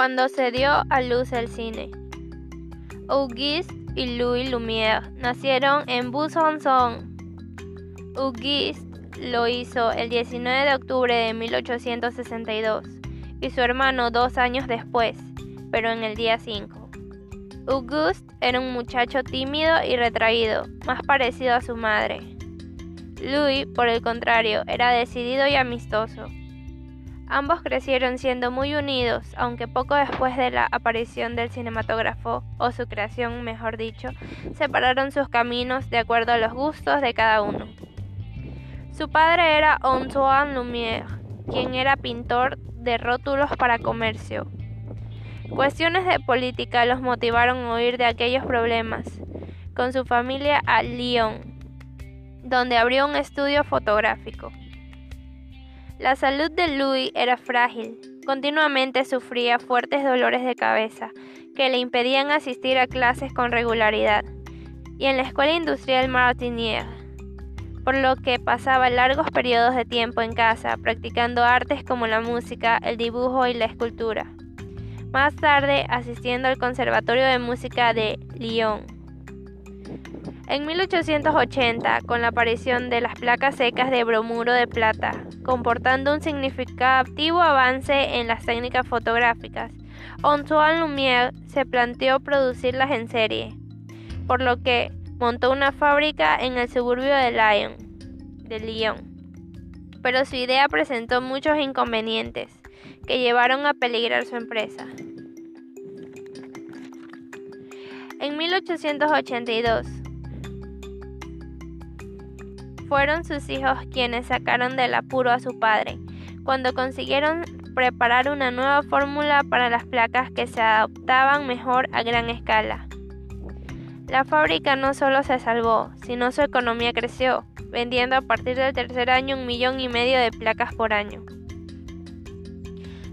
Cuando se dio a luz el cine. Auguste y Louis Lumière nacieron en Besançon. Auguste lo hizo el 19 de octubre de 1862 y su hermano dos años después, pero en el día 5. Auguste era un muchacho tímido y retraído, más parecido a su madre. Louis, por el contrario, era decidido y amistoso. Ambos crecieron siendo muy unidos, aunque poco después de la aparición del cinematógrafo, o su creación mejor dicho, separaron sus caminos de acuerdo a los gustos de cada uno. Su padre era Antoine Lumière, quien era pintor de rótulos para comercio. Cuestiones de política los motivaron a huir de aquellos problemas, con su familia a Lyon, donde abrió un estudio fotográfico. La salud de Louis era frágil. Continuamente sufría fuertes dolores de cabeza que le impedían asistir a clases con regularidad y en la escuela industrial Martinière, por lo que pasaba largos periodos de tiempo en casa practicando artes como la música, el dibujo y la escultura. Más tarde asistiendo al Conservatorio de Música de Lyon. En 1880, con la aparición de las placas secas de bromuro de plata, comportando un significativo avance en las técnicas fotográficas, Antoine Lumière se planteó producirlas en serie, por lo que montó una fábrica en el suburbio de Lyon, de Lyon. Pero su idea presentó muchos inconvenientes que llevaron a peligrar su empresa. En 1882, fueron sus hijos quienes sacaron del apuro a su padre, cuando consiguieron preparar una nueva fórmula para las placas que se adaptaban mejor a gran escala. La fábrica no solo se salvó, sino su economía creció, vendiendo a partir del tercer año un millón y medio de placas por año.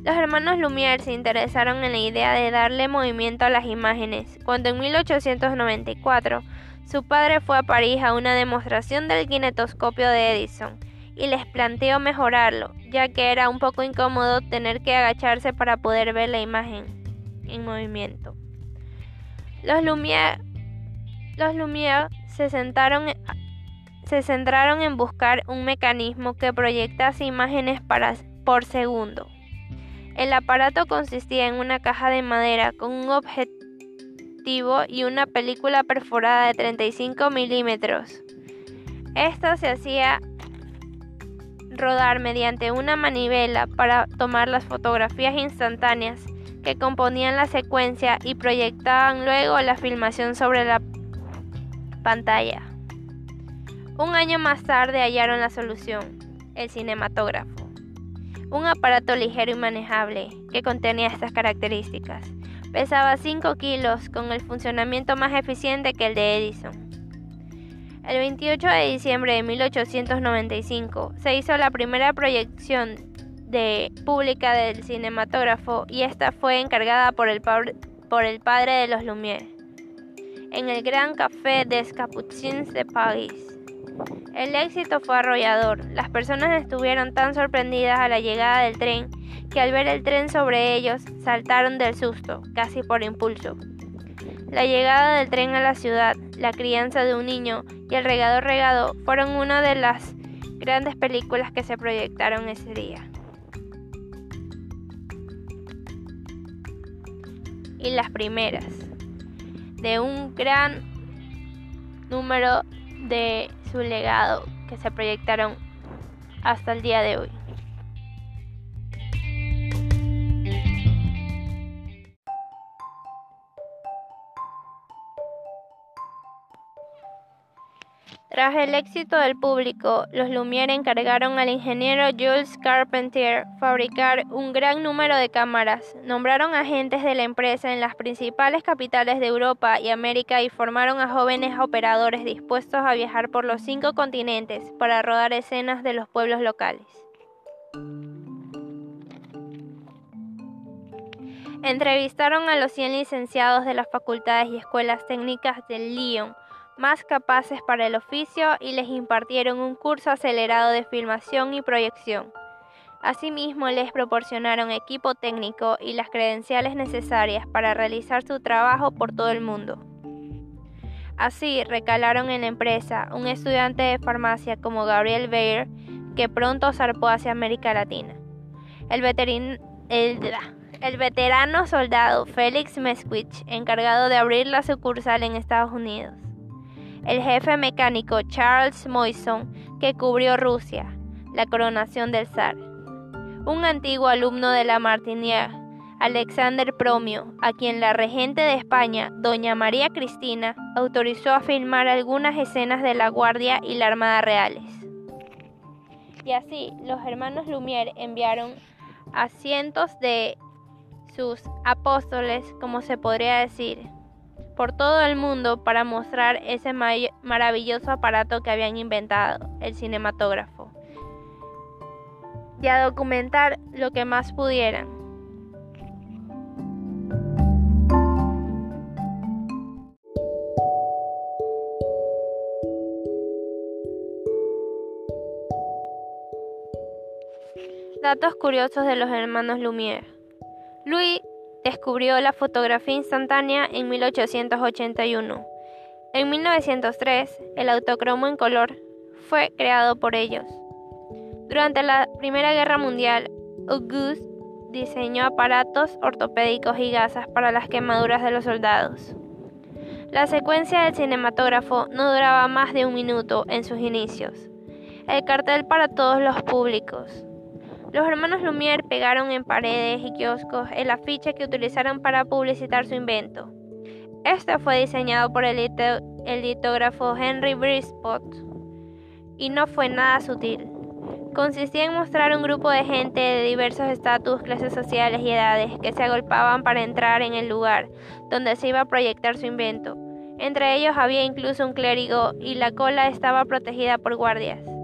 Los hermanos Lumière se interesaron en la idea de darle movimiento a las imágenes, cuando en 1894 su padre fue a París a una demostración del kinetoscopio de Edison y les planteó mejorarlo, ya que era un poco incómodo tener que agacharse para poder ver la imagen en movimiento. Los Lumière, se centraron en buscar un mecanismo que proyectase imágenes para, por segundo. El aparato consistía en una caja de madera con un objeto y una película perforada de 35 milímetros. Esto se hacía rodar mediante una manivela para tomar las fotografías instantáneas que componían la secuencia y proyectaban luego la filmación sobre la pantalla. Un año más tarde hallaron la solución, el cinematógrafo, un aparato ligero y manejable que contenía estas características. Pesaba 5 kilos con el funcionamiento más eficiente que el de Edison. El 28 de diciembre de 1895 se hizo la primera proyección pública del cinematógrafo y esta fue encargada por el, padre de los Lumière en el Gran Café des Capucins de París. El éxito fue arrollador. Las personas estuvieron tan sorprendidas a la llegada del tren que al ver el tren sobre ellos saltaron del susto, casi por impulso. La llegada del tren a la ciudad, la crianza de un niño y el regado regado fueron una de las grandes películas que se proyectaron ese día. Y las primeras de un gran número de su legado que se proyectaron hasta el día de hoy. Tras el éxito del público, los Lumière encargaron al ingeniero Jules Carpentier fabricar un gran número de cámaras, nombraron agentes de la empresa en las principales capitales de Europa y América y formaron a jóvenes operadores dispuestos a viajar por los cinco continentes para rodar escenas de los pueblos locales. Entrevistaron a los 100 licenciados de las facultades y escuelas técnicas de Lyon, más capaces para el oficio y les impartieron un curso acelerado de filmación y proyección. Asimismo, les proporcionaron equipo técnico y las credenciales necesarias para realizar su trabajo por todo el mundo. Así, recalaron en la empresa un estudiante de farmacia como Gabriel Bayer, que pronto zarpó hacia América Latina. El, el veterano soldado Félix Mesquich, encargado de abrir la sucursal en Estados Unidos. El jefe mecánico Charles Moison, que cubrió Rusia, la coronación del zar un antiguo alumno de la Martinière, Alexander Promio, a quien la regente de España, doña María Cristina, autorizó a filmar algunas escenas de la Guardia y la Armada Reales. Y así, los hermanos Lumière enviaron a cientos de sus apóstoles, como se podría decir, por todo el mundo para mostrar ese maravilloso aparato que habían inventado, el cinematógrafo y a documentar lo que más pudieran. Datos curiosos de los hermanos Lumière. Descubrió la fotografía instantánea en 1881. En 1903, el autocromo en color fue creado por ellos. Durante la Primera Guerra Mundial, Auguste diseñó aparatos ortopédicos y gasas para las quemaduras de los soldados. La secuencia del cinematógrafo no duraba más de un minuto en sus inicios. El cartel para todos los públicos. Los hermanos Lumière pegaron en paredes y kioscos el afiche que utilizaron para publicitar su invento. Este fue diseñado por el, litógrafo Henry Brispot y no fue nada sutil consistía en mostrar un grupo de gente de diversos estatus, clases sociales y edades que se agolpaban para entrar en el lugar donde se iba a proyectar su invento. Entre ellos había incluso un clérigo y la cola estaba protegida por guardias.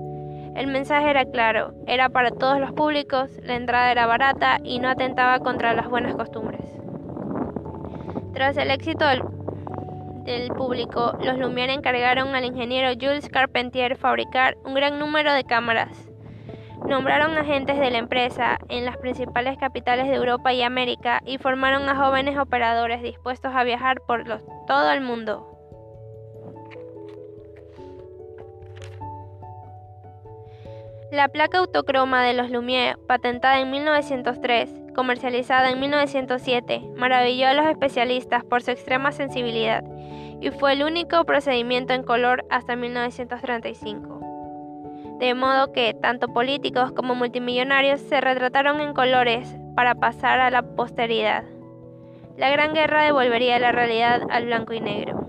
El mensaje era claro, era para todos los públicos, la entrada era barata y no atentaba contra las buenas costumbres. Tras el éxito del, público, los Lumière encargaron al ingeniero Jules Carpentier fabricar un gran número de cámaras Nombraron agentes de la empresa en las principales capitales de Europa y América y formaron a jóvenes operadores dispuestos a viajar por todo el mundo. La placa autocroma de los Lumière, patentada en 1903, comercializada en 1907, maravilló a los especialistas por su extrema sensibilidad y fue el único procedimiento en color hasta 1935 de modo que tanto políticos como multimillonarios se retrataron en colores para pasar a la posteridad. La Gran Guerra devolvería la realidad al blanco y negro.